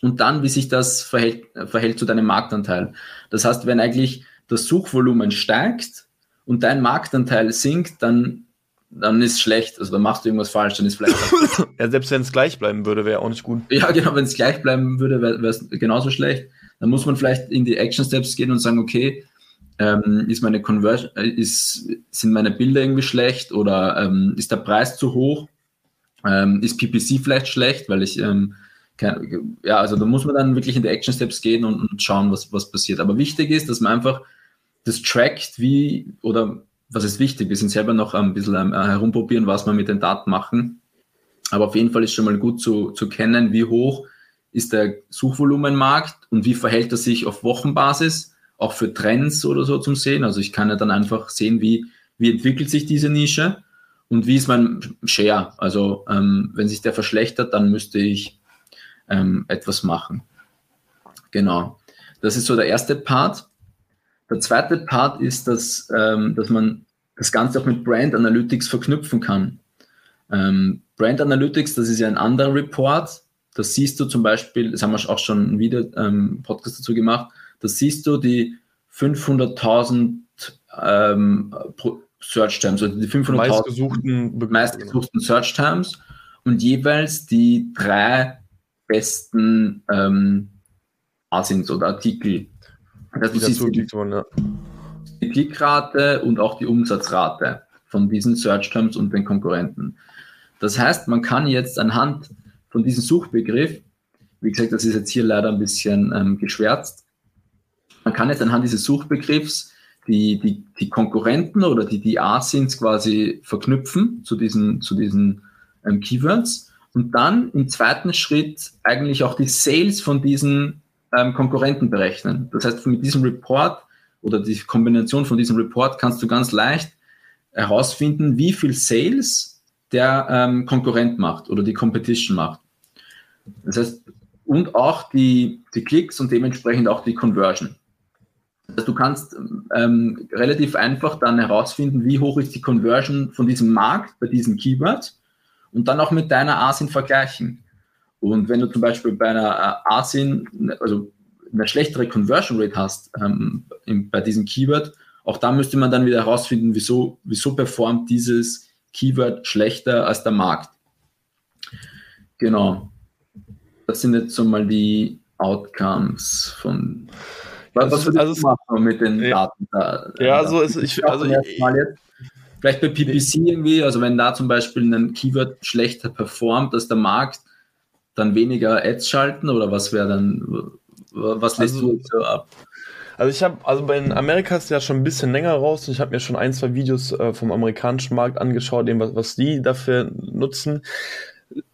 und dann, wie sich das verhält, verhält zu deinem Marktanteil. Das heißt, wenn eigentlich das Suchvolumen steigt und dein Marktanteil sinkt, dann, dann ist schlecht. Also dann machst du irgendwas falsch, dann ist vielleicht. <laughs> ja, selbst wenn es gleich bleiben würde, wäre auch nicht gut. Ja, genau, wenn es gleich bleiben würde, wäre es genauso schlecht. Dann muss man vielleicht in die Action Steps gehen und sagen, okay, ähm, ist meine Conversion, äh, ist, sind meine Bilder irgendwie schlecht oder ähm, ist der Preis zu hoch? Ähm, ist PPC vielleicht schlecht, weil ich ähm, kein, ja, also da muss man dann wirklich in die Action Steps gehen und, und schauen, was, was passiert. Aber wichtig ist, dass man einfach das trackt, wie, oder was ist wichtig, wir sind selber noch ein bisschen ähm, herumprobieren, was wir mit den Daten machen. Aber auf jeden Fall ist schon mal gut zu, zu kennen, wie hoch ist der Suchvolumenmarkt und wie verhält er sich auf Wochenbasis, auch für Trends oder so zum Sehen. Also ich kann ja dann einfach sehen, wie, wie entwickelt sich diese Nische und wie ist mein Share. Also ähm, wenn sich der verschlechtert, dann müsste ich ähm, etwas machen. Genau. Das ist so der erste Part. Der zweite Part ist, dass, ähm, dass man das Ganze auch mit Brand Analytics verknüpfen kann. Ähm, Brand Analytics, das ist ja ein anderer Report. Das siehst du zum Beispiel, das haben wir auch schon Video, ähm, Podcast dazu gemacht, das siehst du die 500.000 ähm, Search Terms, also die 500.000 meistgesuchten, meistgesuchten Search Terms und jeweils die drei besten ähm, Asins oder Artikel du siehst die, ja. die Klickrate und auch die Umsatzrate von diesen Search Terms und den Konkurrenten. Das heißt, man kann jetzt anhand von diesem Suchbegriff, wie gesagt, das ist jetzt hier leider ein bisschen ähm, geschwärzt, man kann jetzt anhand dieses Suchbegriffs die, die, die Konkurrenten oder die, die ASINs quasi verknüpfen zu diesen, zu diesen ähm, Keywords und dann im zweiten Schritt eigentlich auch die Sales von diesen ähm, Konkurrenten berechnen. Das heißt, mit diesem Report oder die Kombination von diesem Report kannst du ganz leicht herausfinden, wie viel Sales der ähm, Konkurrent macht oder die Competition macht. Das heißt, und auch die, die Klicks und dementsprechend auch die Conversion. Das du kannst ähm, relativ einfach dann herausfinden, wie hoch ist die Conversion von diesem Markt bei diesem Keyword und dann auch mit deiner ASIN vergleichen. Und wenn du zum Beispiel bei einer äh, ASIN, also eine schlechtere Conversion Rate hast ähm, in, bei diesem Keyword, auch da müsste man dann wieder herausfinden, wieso, wieso performt dieses Keyword schlechter als der Markt. Genau. Das sind jetzt so mal die Outcomes von. Was, was also, also machen mit den ja, Daten da? Ja, also, ist, ich, also ich, Vielleicht bei PPC irgendwie, also wenn da zum Beispiel ein Keyword schlechter performt als der Markt, dann weniger Ads schalten oder was wäre dann, was lässt also, du jetzt so ab? Also ich habe, also bei Amerika ist ja schon ein bisschen länger raus und ich habe mir schon ein, zwei Videos äh, vom amerikanischen Markt angeschaut, eben was, was die dafür nutzen.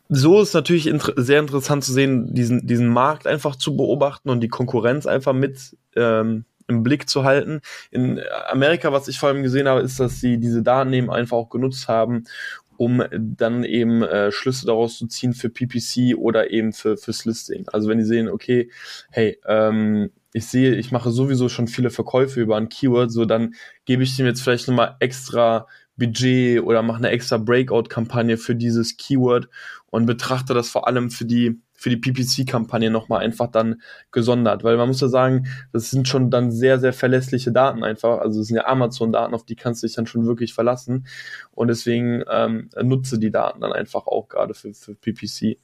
So ist natürlich inter sehr interessant zu sehen, diesen, diesen Markt einfach zu beobachten und die Konkurrenz einfach mit ähm, im Blick zu halten. In Amerika, was ich vor allem gesehen habe, ist, dass sie diese Daten eben einfach auch genutzt haben, um dann eben äh, Schlüsse daraus zu ziehen für PPC oder eben für fürs Listing. Also wenn die sehen, okay, hey, ähm, ich sehe, ich mache sowieso schon viele Verkäufe über ein Keyword, so dann gebe ich dem jetzt vielleicht nochmal extra Budget oder mache eine extra Breakout-Kampagne für dieses Keyword und betrachte das vor allem für die für die PPC-Kampagne nochmal einfach dann gesondert, weil man muss ja sagen, das sind schon dann sehr, sehr verlässliche Daten einfach, also es sind ja Amazon-Daten, auf die kannst du dich dann schon wirklich verlassen und deswegen ähm, nutze die Daten dann einfach auch gerade für, für PPC.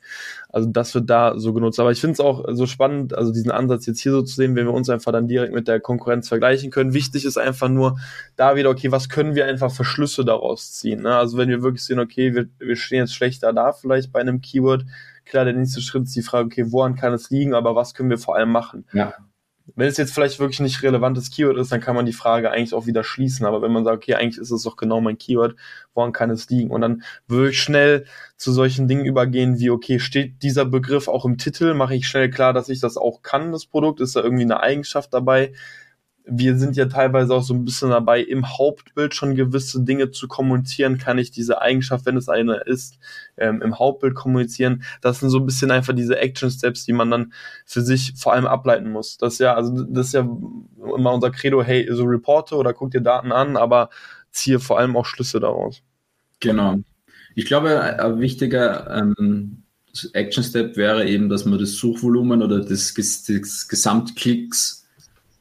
Also das wird da so genutzt, aber ich finde es auch so spannend, also diesen Ansatz jetzt hier so zu sehen, wenn wir uns einfach dann direkt mit der Konkurrenz vergleichen können. Wichtig ist einfach nur da wieder, okay, was können wir einfach für Schlüsse daraus ziehen? Ne? Also wenn wir wirklich sehen, okay, wir, wir stehen jetzt schlechter da vielleicht bei einem Keyword, Klar, der nächste Schritt ist die Frage, okay, woran kann es liegen, aber was können wir vor allem machen? Ja. Wenn es jetzt vielleicht wirklich nicht relevantes Keyword ist, dann kann man die Frage eigentlich auch wieder schließen. Aber wenn man sagt, okay, eigentlich ist es doch genau mein Keyword, woran kann es liegen? Und dann würde ich schnell zu solchen Dingen übergehen wie, okay, steht dieser Begriff auch im Titel? Mache ich schnell klar, dass ich das auch kann, das Produkt? Ist da irgendwie eine Eigenschaft dabei? Wir sind ja teilweise auch so ein bisschen dabei, im Hauptbild schon gewisse Dinge zu kommunizieren. Kann ich diese Eigenschaft, wenn es eine ist, ähm, im Hauptbild kommunizieren? Das sind so ein bisschen einfach diese Action Steps, die man dann für sich vor allem ableiten muss. Das ist ja, also das ist ja immer unser Credo, hey, so reporte oder guck dir Daten an, aber ziehe vor allem auch Schlüsse daraus. Genau. Ich glaube, ein wichtiger ähm, Action Step wäre eben, dass man das Suchvolumen oder das, das Gesamtklicks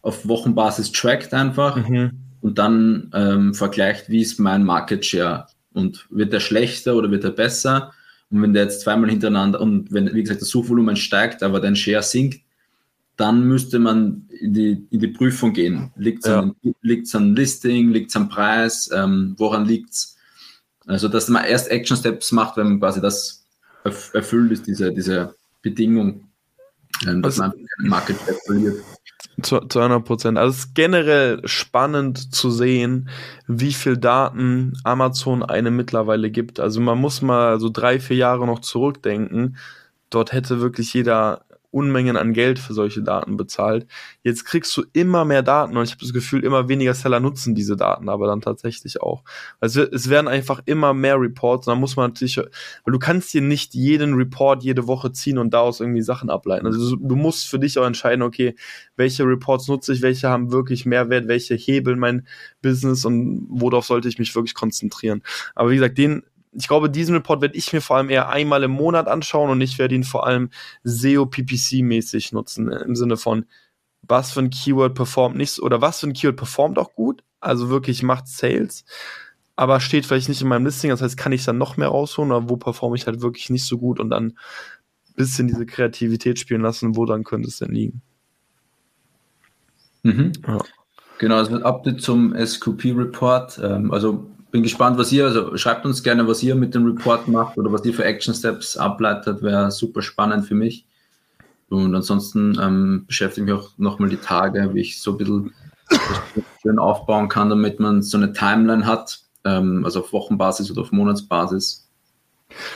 auf Wochenbasis trackt einfach mhm. und dann ähm, vergleicht, wie ist mein Market Share und wird der schlechter oder wird er besser? Und wenn der jetzt zweimal hintereinander und wenn, wie gesagt, das Suchvolumen steigt, aber dein Share sinkt, dann müsste man in die, in die Prüfung gehen. Liegt es ja. an, an Listing, liegt es am Preis, ähm, woran liegt es? Also, dass man erst Action Steps macht, wenn man quasi das erfüllt ist, diese, diese Bedingung, ähm, dass also, man Market Share verliert. Zu, zu 100 Prozent. Also es ist generell spannend zu sehen, wie viel Daten Amazon einem mittlerweile gibt. Also man muss mal so drei, vier Jahre noch zurückdenken. Dort hätte wirklich jeder Unmengen an Geld für solche Daten bezahlt. Jetzt kriegst du immer mehr Daten und ich habe das Gefühl, immer weniger Seller nutzen diese Daten, aber dann tatsächlich auch. Also es werden einfach immer mehr Reports und da muss man natürlich, weil du kannst dir nicht jeden Report jede Woche ziehen und daraus irgendwie Sachen ableiten. Also du musst für dich auch entscheiden, okay, welche Reports nutze ich, welche haben wirklich Mehrwert, welche hebeln mein Business und worauf sollte ich mich wirklich konzentrieren. Aber wie gesagt, den ich glaube, diesen Report werde ich mir vor allem eher einmal im Monat anschauen und ich werde ihn vor allem SEO-PPC-mäßig nutzen, im Sinne von, was für ein Keyword performt nicht, oder was für ein Keyword performt auch gut, also wirklich macht Sales, aber steht vielleicht nicht in meinem Listing, das heißt, kann ich dann noch mehr rausholen, oder wo performe ich halt wirklich nicht so gut und dann ein bisschen diese Kreativität spielen lassen, wo dann könnte es denn liegen. Mhm. Ja. Genau, also Update zum SQP-Report. Ähm, also bin gespannt, was ihr, also schreibt uns gerne, was ihr mit dem Report macht oder was ihr für Action Steps ableitet, wäre super spannend für mich. Und ansonsten ähm, beschäftige ich mich auch nochmal die Tage, wie ich so ein bisschen aufbauen kann, damit man so eine Timeline hat, ähm, also auf Wochenbasis oder auf Monatsbasis.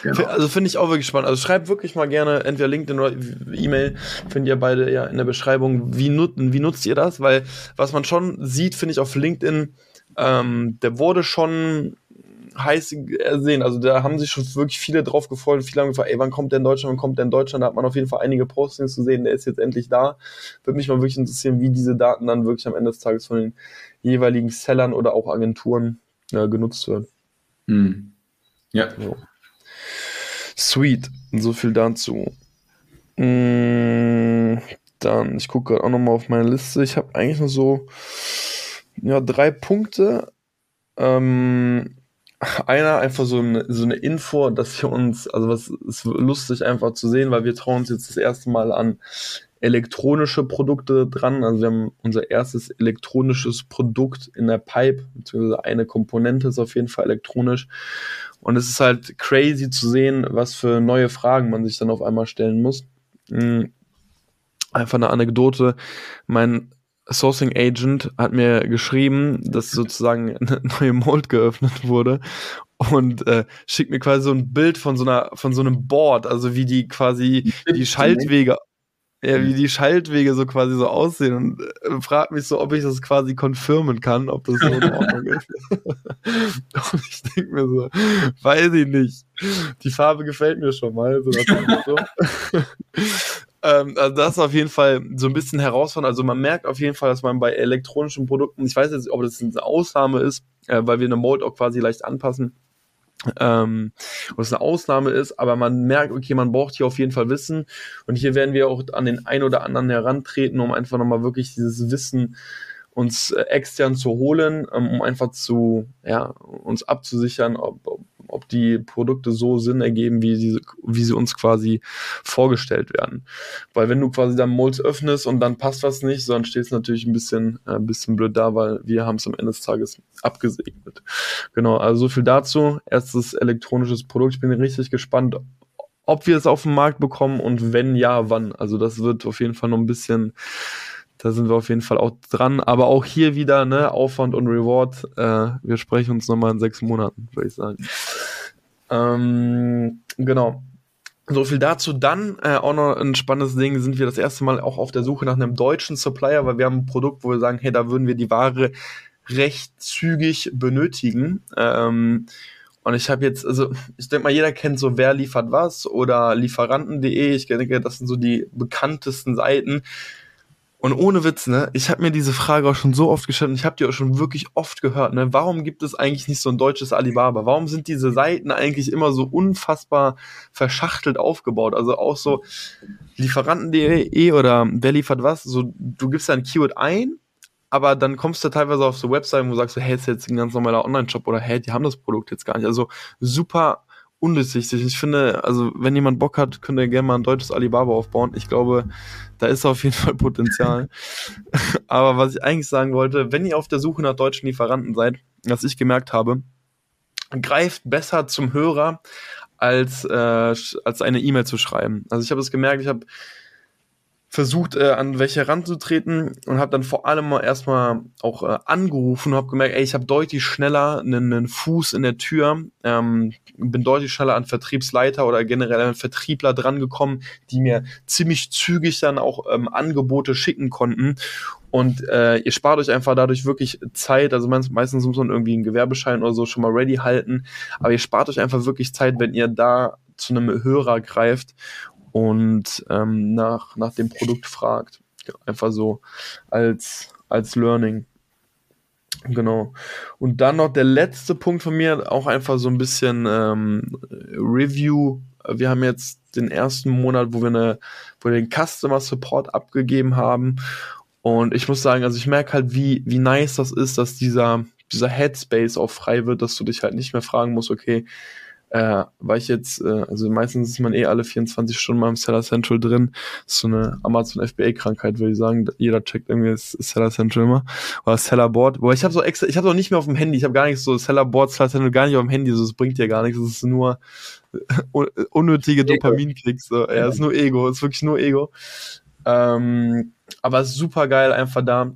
Genau. Also finde ich auch wirklich spannend. Also schreibt wirklich mal gerne entweder LinkedIn oder E-Mail, findet ihr beide ja in der Beschreibung, wie, nut wie nutzt ihr das? Weil was man schon sieht, finde ich auf LinkedIn, ähm, der wurde schon heiß ersehen. Also da haben sich schon wirklich viele drauf gefreut. Viele haben gefragt, ey, wann kommt der in Deutschland, wann kommt der in Deutschland? Da hat man auf jeden Fall einige Postings gesehen, der ist jetzt endlich da. Würde mich mal wirklich interessieren, wie diese Daten dann wirklich am Ende des Tages von den jeweiligen Sellern oder auch Agenturen äh, genutzt werden. Hm. Ja. So. Sweet. So viel dazu. Mmh dann, ich gucke gerade auch nochmal auf meine Liste. Ich habe eigentlich nur so ja, drei Punkte. Ähm, einer einfach so eine, so eine Info, dass wir uns, also was ist lustig einfach zu sehen, weil wir trauen uns jetzt das erste Mal an elektronische Produkte dran. Also wir haben unser erstes elektronisches Produkt in der Pipe, beziehungsweise eine Komponente ist auf jeden Fall elektronisch. Und es ist halt crazy zu sehen, was für neue Fragen man sich dann auf einmal stellen muss. Mhm. Einfach eine Anekdote. Mein Sourcing Agent hat mir geschrieben, dass sozusagen <laughs> eine neue Mold geöffnet wurde und äh, schickt mir quasi so ein Bild von so einer von so einem Board, also wie die quasi die Schaltwege ja, wie die Schaltwege so quasi so aussehen und äh, fragt mich so, ob ich das quasi konfirmen kann, ob das so in Ordnung <laughs> ist. <laughs> und ich denke mir so, weiß ich nicht. Die Farbe gefällt mir schon mal. So, so. Ähm, also das ist auf jeden Fall so ein bisschen herausfordernd. Also man merkt auf jeden Fall, dass man bei elektronischen Produkten, ich weiß jetzt, ob das eine Ausnahme ist, äh, weil wir eine Mold auch quasi leicht anpassen, ähm, was eine Ausnahme ist, aber man merkt, okay, man braucht hier auf jeden Fall Wissen und hier werden wir auch an den ein oder anderen herantreten, um einfach nochmal wirklich dieses Wissen uns äh, extern zu holen, ähm, um einfach zu, ja, uns abzusichern, ob, ob ob die Produkte so Sinn ergeben, wie sie, wie sie uns quasi vorgestellt werden. Weil wenn du quasi dann Molds öffnest und dann passt was nicht, dann steht es natürlich ein bisschen, äh, ein bisschen blöd da, weil wir haben es am Ende des Tages abgesegnet. Genau, also so viel dazu. Erstes elektronisches Produkt. Ich bin richtig gespannt, ob wir es auf den Markt bekommen und wenn ja, wann. Also das wird auf jeden Fall noch ein bisschen da sind wir auf jeden Fall auch dran. Aber auch hier wieder, ne, Aufwand und Reward. Äh, wir sprechen uns nochmal in sechs Monaten, würde ich sagen. Ähm, genau. So viel dazu. Dann äh, auch noch ein spannendes Ding, sind wir das erste Mal auch auf der Suche nach einem deutschen Supplier, weil wir haben ein Produkt, wo wir sagen, hey, da würden wir die Ware recht zügig benötigen. Ähm, und ich habe jetzt, also ich denke mal, jeder kennt so, wer liefert was oder lieferanten.de. Ich denke, das sind so die bekanntesten Seiten. Und ohne Witz, ne, ich habe mir diese Frage auch schon so oft gestellt und ich habe die auch schon wirklich oft gehört, ne, warum gibt es eigentlich nicht so ein deutsches Alibaba? Warum sind diese Seiten eigentlich immer so unfassbar verschachtelt aufgebaut? Also auch so Lieferanten.de oder wer liefert was, so du gibst da ein Keyword ein, aber dann kommst du teilweise auf so Webseiten, wo du sagst, hey, ist jetzt ein ganz normaler Online-Shop oder hey, die haben das Produkt jetzt gar nicht. Also super undurchsichtig. Ich finde, also wenn jemand Bock hat, könnte er gerne mal ein deutsches Alibaba aufbauen. Ich glaube, da ist auf jeden Fall Potenzial. <laughs> Aber was ich eigentlich sagen wollte, wenn ihr auf der Suche nach deutschen Lieferanten seid, was ich gemerkt habe, greift besser zum Hörer als, äh, als eine E-Mail zu schreiben. Also ich habe es gemerkt, ich habe versucht, äh, an welche heranzutreten und habe dann vor allem mal erstmal auch äh, angerufen und habe gemerkt, ey, ich habe deutlich schneller einen, einen, Fuß in der Tür, ähm, bin deutlich schneller an Vertriebsleiter oder generell an Vertriebler drangekommen, die mir ziemlich zügig dann auch ähm, Angebote schicken konnten. Und äh, ihr spart euch einfach dadurch wirklich Zeit. Also meistens muss man irgendwie einen Gewerbeschein oder so schon mal ready halten. Aber ihr spart euch einfach wirklich Zeit, wenn ihr da zu einem Hörer greift und ähm, nach, nach dem Produkt fragt. Einfach so als, als Learning. Genau. Und dann noch der letzte Punkt von mir, auch einfach so ein bisschen ähm, Review. Wir haben jetzt den ersten Monat, wo wir, eine, wo wir den Customer Support abgegeben haben. Und ich muss sagen, also ich merke halt, wie, wie nice das ist, dass dieser, dieser Headspace auch frei wird, dass du dich halt nicht mehr fragen musst, okay, äh, war ich jetzt, äh, also meistens ist man eh alle 24 Stunden mal im Seller Central drin. Das ist so eine Amazon FBA-Krankheit, würde ich sagen. Jeder checkt irgendwie das Seller Central immer. Oder Seller Board. Wobei ich habe so extra, ich habe noch nicht mehr auf dem Handy, ich habe gar nichts so Seller Board, Seller Central gar nicht auf dem Handy, so, das bringt dir gar nichts. Das ist nur unnötige Dopaminkicks. So. Ja, ist nur Ego, ist wirklich nur Ego. Ähm, aber super geil, einfach da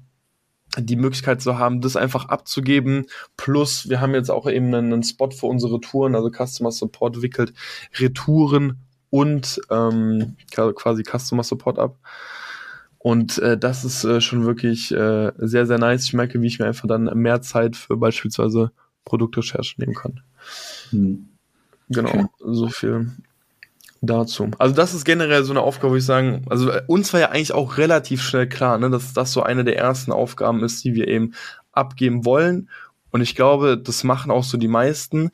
die Möglichkeit zu haben, das einfach abzugeben. Plus, wir haben jetzt auch eben einen, Spot für unsere Touren, also Customer Support wickelt Retouren und ähm, quasi Customer Support ab. Und äh, das ist äh, schon wirklich äh, sehr, sehr nice. Ich merke, wie ich mir einfach dann mehr Zeit für beispielsweise Produktrecherche nehmen kann. Hm. Genau, okay. so viel dazu. Also das ist generell so eine Aufgabe, wo ich sagen, also äh, uns war ja eigentlich auch relativ schnell klar, ne, dass das so eine der ersten Aufgaben ist, die wir eben abgeben wollen. Und ich glaube, das machen auch so die meisten.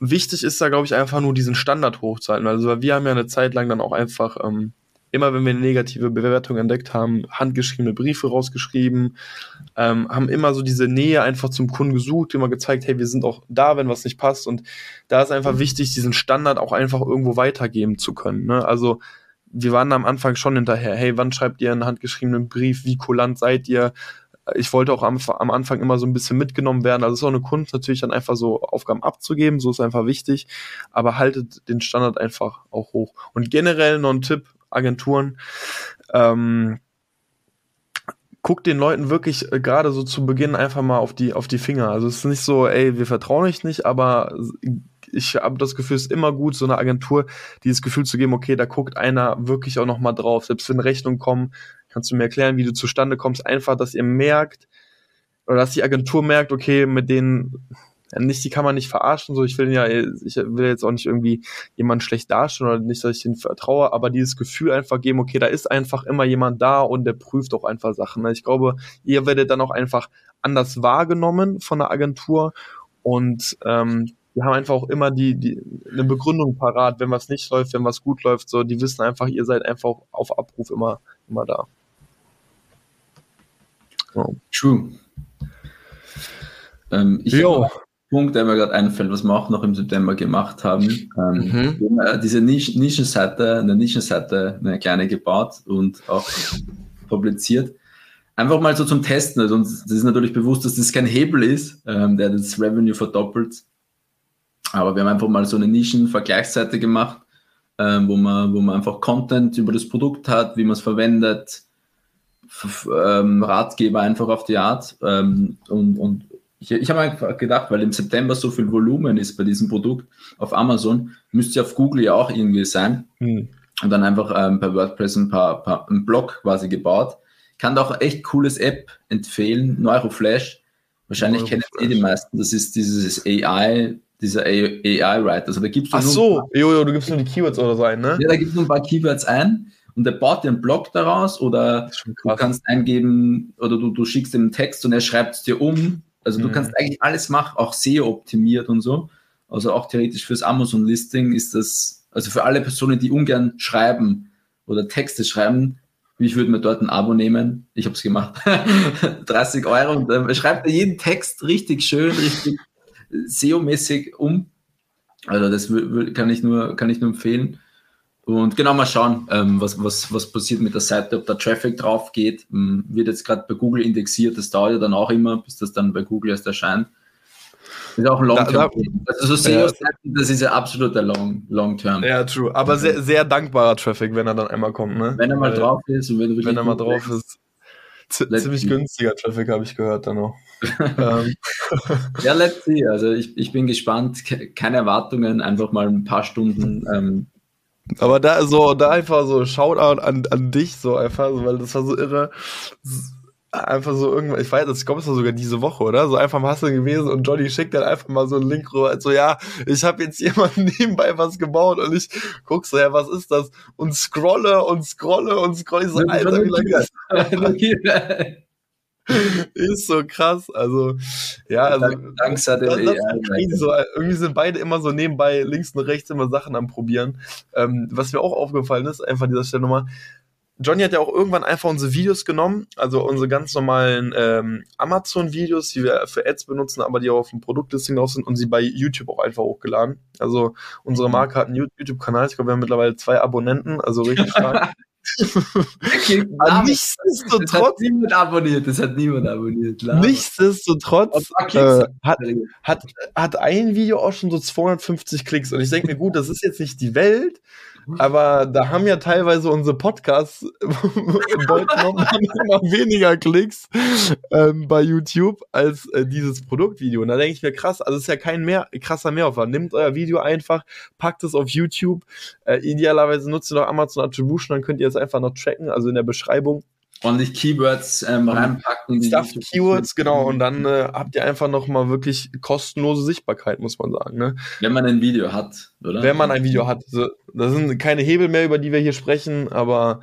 Wichtig ist da, glaube ich, einfach nur diesen Standard hochzuhalten. Also wir haben ja eine Zeit lang dann auch einfach ähm, immer wenn wir eine negative Bewertung entdeckt haben, handgeschriebene Briefe rausgeschrieben, ähm, haben immer so diese Nähe einfach zum Kunden gesucht, immer gezeigt, hey, wir sind auch da, wenn was nicht passt. Und da ist einfach wichtig, diesen Standard auch einfach irgendwo weitergeben zu können. Ne? Also wir waren am Anfang schon hinterher, hey, wann schreibt ihr einen handgeschriebenen Brief, wie kulant seid ihr? Ich wollte auch am, am Anfang immer so ein bisschen mitgenommen werden. Also es ist auch eine Kunst natürlich dann einfach so Aufgaben abzugeben, so ist einfach wichtig, aber haltet den Standard einfach auch hoch. Und generell noch ein Tipp, Agenturen, ähm, guckt den Leuten wirklich äh, gerade so zu Beginn einfach mal auf die, auf die Finger. Also es ist nicht so, ey, wir vertrauen euch nicht, aber ich habe das Gefühl, es ist immer gut, so eine Agentur dieses Gefühl zu geben, okay, da guckt einer wirklich auch noch mal drauf. Selbst wenn Rechnungen kommen, kannst du mir erklären, wie du zustande kommst. Einfach, dass ihr merkt, oder dass die Agentur merkt, okay, mit denen nicht, die kann man nicht verarschen, so ich will ja, ich will jetzt auch nicht irgendwie jemanden schlecht darstellen oder nicht, dass ich ihnen vertraue, aber dieses Gefühl einfach geben, okay, da ist einfach immer jemand da und der prüft auch einfach Sachen. Ich glaube, ihr werdet dann auch einfach anders wahrgenommen von der Agentur und ähm, die haben einfach auch immer die, die eine Begründung parat, wenn was nicht läuft, wenn was gut läuft, so die wissen einfach, ihr seid einfach auf Abruf immer, immer da. So. True. Ähm, ich habe Punkt, der mir gerade einfällt, was wir auch noch im September gemacht haben. Ähm, mhm. Diese Nisch Nischenseite, eine Nischenseite, eine kleine gebaut und auch publiziert. Einfach mal so zum Testen. Also uns das ist natürlich bewusst, dass das kein Hebel ist, ähm, der das Revenue verdoppelt. Aber wir haben einfach mal so eine Nischen-Vergleichsseite gemacht, ähm, wo, man, wo man einfach Content über das Produkt hat, wie man es verwendet, ähm, Ratgeber einfach auf die Art. Ähm, und, und ich, ich habe einfach gedacht, weil im September so viel Volumen ist bei diesem Produkt auf Amazon, müsste ja auf Google ja auch irgendwie sein. Hm. Und dann einfach ähm, bei WordPress ein paar, paar einen Blog quasi gebaut. Kann da auch echt cooles App empfehlen, Neuroflash. Wahrscheinlich Neuroflash. kennen eh die meisten. Das ist dieses AI, dieser AI-Writer. Also da gibst du Ach so, jo, jo, du gibst nur die Keywords oder so ein, ne? Ja, da gibst du ein paar Keywords ein und der baut dir einen Blog daraus oder du kannst eingeben oder du, du schickst ihm einen Text und er schreibt es dir um. Also du mhm. kannst eigentlich alles machen, auch SEO optimiert und so. Also auch theoretisch fürs Amazon-Listing ist das, also für alle Personen, die ungern schreiben oder Texte schreiben, ich würde mir dort ein Abo nehmen. Ich habe es gemacht. <laughs> 30 Euro und äh, schreibt er jeden Text richtig schön, richtig SEO-mäßig um. Also das kann ich nur, kann ich nur empfehlen. Und genau mal schauen, ähm, was, was, was passiert mit der Seite, ob da Traffic drauf geht. Ähm, wird jetzt gerade bei Google indexiert, das dauert ja dann auch immer, bis das dann bei Google erst erscheint. Ist auch ein Long-Term. Also so SEO, ja. das ist ja absoluter Long, Long-Term. Ja, true. Aber sehr, sehr dankbarer Traffic, wenn er dann einmal kommt, ne? Wenn er mal Weil, drauf ist und wenn, wenn er mal drauf ist. Ziemlich günstiger Traffic, habe ich gehört dann auch. <laughs> Ähm. <laughs> ja, let's see. Also ich, ich bin gespannt. Keine Erwartungen, einfach mal ein paar Stunden. Ähm, aber da so, da einfach so Shoutout an, an dich, so einfach, so, weil das war so irre. Einfach so irgendwann, ich weiß, ich glaube, es war sogar diese Woche, oder? So einfach mal Hustle gewesen und Johnny schickt dann einfach mal so einen Link rüber. Also ja, ich habe jetzt jemanden <laughs> nebenbei was gebaut und ich guck so, ja, was ist das? Und scrolle und scrolle und scrolle. Ich so, Alter, wie lange <laughs> ist so krass. Also, ja, also. Dank, das, das so, irgendwie sind beide immer so nebenbei links und rechts immer Sachen am Probieren. Ähm, was mir auch aufgefallen ist, einfach an dieser Stelle nochmal. Johnny hat ja auch irgendwann einfach unsere Videos genommen, also unsere ganz normalen ähm, Amazon-Videos, die wir für Ads benutzen, aber die auch auf dem Produktlisting drauf sind und sie bei YouTube auch einfach hochgeladen. Also unsere Marke hat einen YouTube-Kanal, ich glaube, wir haben mittlerweile zwei Abonnenten, also richtig stark. <laughs> nichtsdestotrotz. Das hat niemand abonniert, das hat niemand abonniert. Klar. Nichtsdestotrotz äh, hat, hat, hat ein Video auch schon so 250 Klicks und ich denke mir, gut, das ist jetzt nicht die Welt, aber da haben ja teilweise unsere Podcasts <laughs> bedeuten immer weniger Klicks ähm, bei YouTube als äh, dieses Produktvideo. Und da denke ich mir, krass, also es ist ja kein mehr, krasser Mehraufwand. Nehmt euer Video einfach, packt es auf YouTube. Äh, idealerweise nutzt ihr noch Amazon Attribution, dann könnt ihr es einfach noch tracken, also in der Beschreibung ordentlich Keywords ähm, reinpacken. Stuff Keywords, genau. Und dann äh, habt ihr einfach nochmal wirklich kostenlose Sichtbarkeit, muss man sagen. Ne? Wenn man ein Video hat, oder? Wenn man ein Video hat. So, das sind keine Hebel mehr, über die wir hier sprechen, aber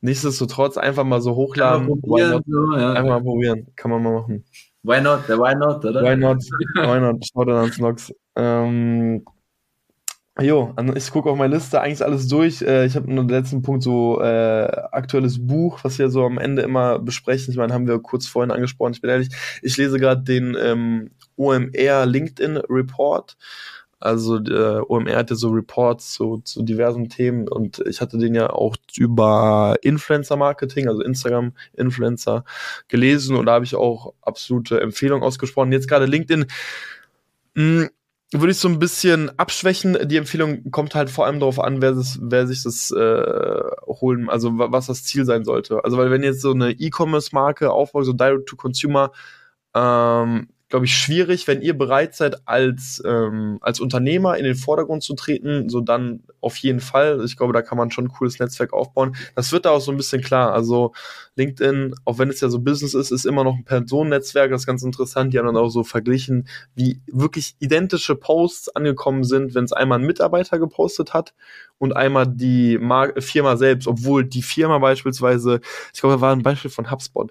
nichtsdestotrotz einfach mal so hochladen. Probieren, so, ja. Einfach mal probieren. Kann man mal machen. Why not? Why not, oder? Why not? Why not? Schaut an ans Nox. Ähm, Jo, ich gucke auf meine Liste, eigentlich alles durch. Äh, ich habe nur den letzten Punkt so äh, aktuelles Buch, was wir so am Ende immer besprechen. Ich meine, haben wir kurz vorhin angesprochen. Ich bin ehrlich, ich lese gerade den ähm, OMR LinkedIn Report. Also der OMR hatte so Reports zu, zu diversen Themen und ich hatte den ja auch über Influencer-Marketing, also Instagram-Influencer gelesen und da habe ich auch absolute Empfehlungen ausgesprochen. Jetzt gerade LinkedIn. Mh, hm, würde ich so ein bisschen abschwächen. Die Empfehlung kommt halt vor allem darauf an, wer, das, wer sich das äh, holen, also was das Ziel sein sollte. Also weil wenn jetzt so eine E-Commerce-Marke aufbaut, so Direct-to-Consumer, ähm, glaube ich, schwierig, wenn ihr bereit seid, als, ähm, als Unternehmer in den Vordergrund zu treten, so dann auf jeden Fall. Ich glaube, da kann man schon ein cooles Netzwerk aufbauen. Das wird da auch so ein bisschen klar. Also LinkedIn, auch wenn es ja so Business ist, ist immer noch ein Personennetzwerk. Das ist ganz interessant. Die haben dann auch so verglichen, wie wirklich identische Posts angekommen sind, wenn es einmal ein Mitarbeiter gepostet hat und einmal die Mar Firma selbst, obwohl die Firma beispielsweise, ich glaube, da war ein Beispiel von HubSpot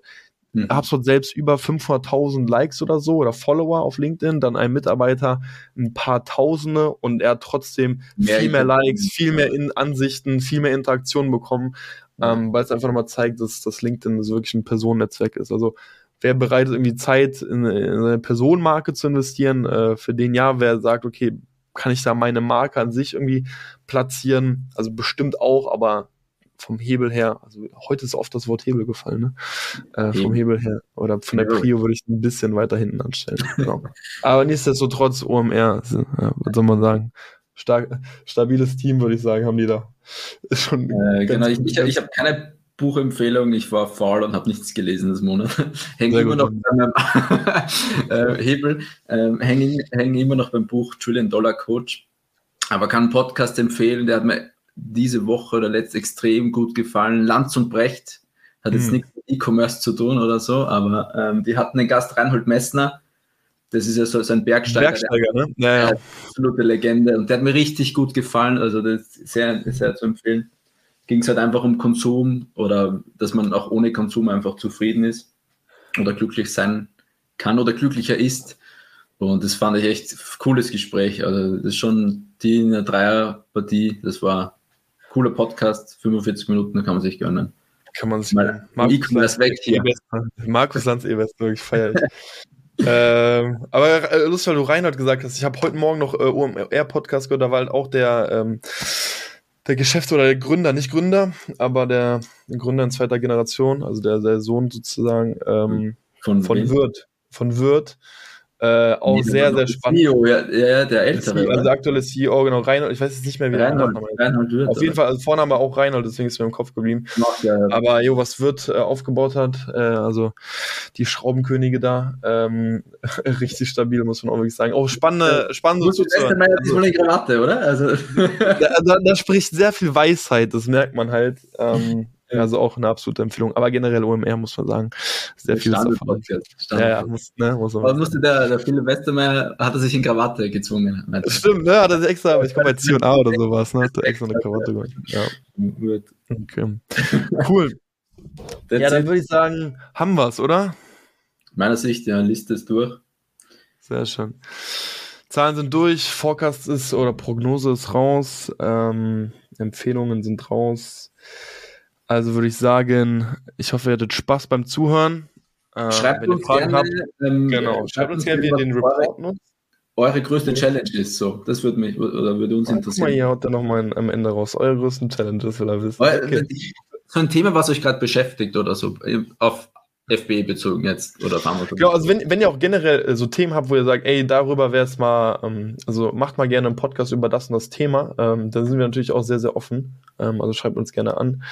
Mhm. HubSpot selbst über 500.000 Likes oder so oder Follower auf LinkedIn, dann ein Mitarbeiter ein paar Tausende und er hat trotzdem mehr viel mehr Likes, viel mehr in Ansichten, viel mehr Interaktionen bekommen, ja. ähm, weil es einfach nochmal zeigt, dass das LinkedIn so wirklich ein Personennetzwerk ist. Also wer bereit ist, irgendwie Zeit in, in eine Personenmarke zu investieren, äh, für den ja, wer sagt, okay, kann ich da meine Marke an sich irgendwie platzieren? Also bestimmt auch, aber vom Hebel her, also heute ist oft das Wort Hebel gefallen, ne? Äh, vom Hebel her. Oder von der Prio würde ich ein bisschen weiter hinten anstellen. Genau. Aber nichtsdestotrotz OMR, ja, was soll man sagen? Stark, stabiles Team, würde ich sagen, haben die da. Schon äh, genau, ich, ich, ich habe keine Buchempfehlung, ich war faul und habe nichts gelesen das Monat. <laughs> <laughs> hänge immer noch beim äh, Hebel, äh, hänge häng immer noch beim Buch Trillion Dollar Coach. Aber kann einen Podcast empfehlen, der hat mir diese Woche oder letzt extrem gut gefallen. Lanz und Brecht hat jetzt hm. nichts mit E-Commerce zu tun oder so, aber ähm, die hatten den Gast Reinhold Messner. Das ist ja so, so ein Bergsteiger. Bergsteiger, ne? Ja, ja. Absolute Legende. Und der hat mir richtig gut gefallen. Also das ist sehr, sehr zu empfehlen. Ging es halt einfach um Konsum oder dass man auch ohne Konsum einfach zufrieden ist oder glücklich sein kann oder glücklicher ist. Und das fand ich echt cooles Gespräch. Also das ist schon die in der Dreierpartie, das war cooler Podcast, 45 Minuten, da kann man sich gönnen. Kann man sich gönnen. Markus Lanz weg hier. Markus Lanz Ebers, wirklich feiert. <laughs> ähm, aber äh, lustig, weil du Reinhard gesagt hast, ich habe heute Morgen noch äh, OMR-Podcast gehört, da war halt auch der, ähm, der Geschäfts- oder der Gründer, nicht Gründer, aber der, der Gründer in zweiter Generation, also der, der Sohn sozusagen ähm, von, von Wirt. Von Wirt äh, auch nee, sehr, sehr spannend. CEO, ja, ja, der ältere. Also der aktuelle CEO, genau, Reinhold, ich weiß jetzt nicht mehr, wie der Reinhold, Reinhold wird, Auf jeden Fall, also Vorname auch Reinhold, deswegen ist mir im Kopf geblieben. Ach, ja, ja. Aber jo, was wird äh, aufgebaut hat, äh, also die Schraubenkönige da, ähm, <laughs> richtig stabil, muss man auch wirklich sagen. Auch spannende, spannend so zuzuhören. Das ist eine Krawatte, oder? Also. <laughs> da, da, da, spricht sehr viel Weisheit, das merkt man halt. Ähm, <laughs> also auch eine absolute Empfehlung. Aber generell OMR muss man sagen, sehr viel davon. Ja, ja, muss, ne, muss man. Aber musste der, der Philipp Westermeier, hat er sich in Krawatte gezwungen. Stimmt, ne, hat er extra, ich glaube bei C&A oder sowas, ne, hat er extra eine Krawatte gemacht. Ja. Gut. Okay. Cool. ja, dann würde ich sagen, haben wir es, oder? Meiner Sicht, ja, Liste ist durch. Sehr schön. Zahlen sind durch, Forecast ist oder Prognose ist raus, ähm, Empfehlungen sind raus. Also würde ich sagen, ich hoffe, ihr hattet Spaß beim Zuhören. Äh, schreibt uns gerne, habt, ähm, genau, schreibt uns gerne, wie ihr den Report nutzt. Eure größte Challenge ist so. Das würde mich oder würde uns interessieren. Guck mal, hier haut er nochmal am Ende raus. Eure größten Challenges will er wissen. Okay. So ein Thema, was euch gerade beschäftigt oder so, auf FB bezogen jetzt oder Farmer. Genau, also wenn, wenn ihr auch generell äh, so Themen habt, wo ihr sagt, ey, darüber wäre es mal, ähm, also macht mal gerne einen Podcast über das und das Thema, ähm, dann sind wir natürlich auch sehr, sehr offen. Ähm, also schreibt uns gerne an.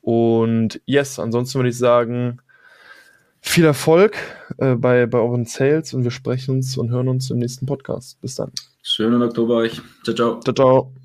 Und yes, ansonsten würde ich sagen, viel Erfolg äh, bei, bei euren Sales und wir sprechen uns und hören uns im nächsten Podcast. Bis dann. Schönen Oktober euch. Ciao, ciao. Ciao, ciao.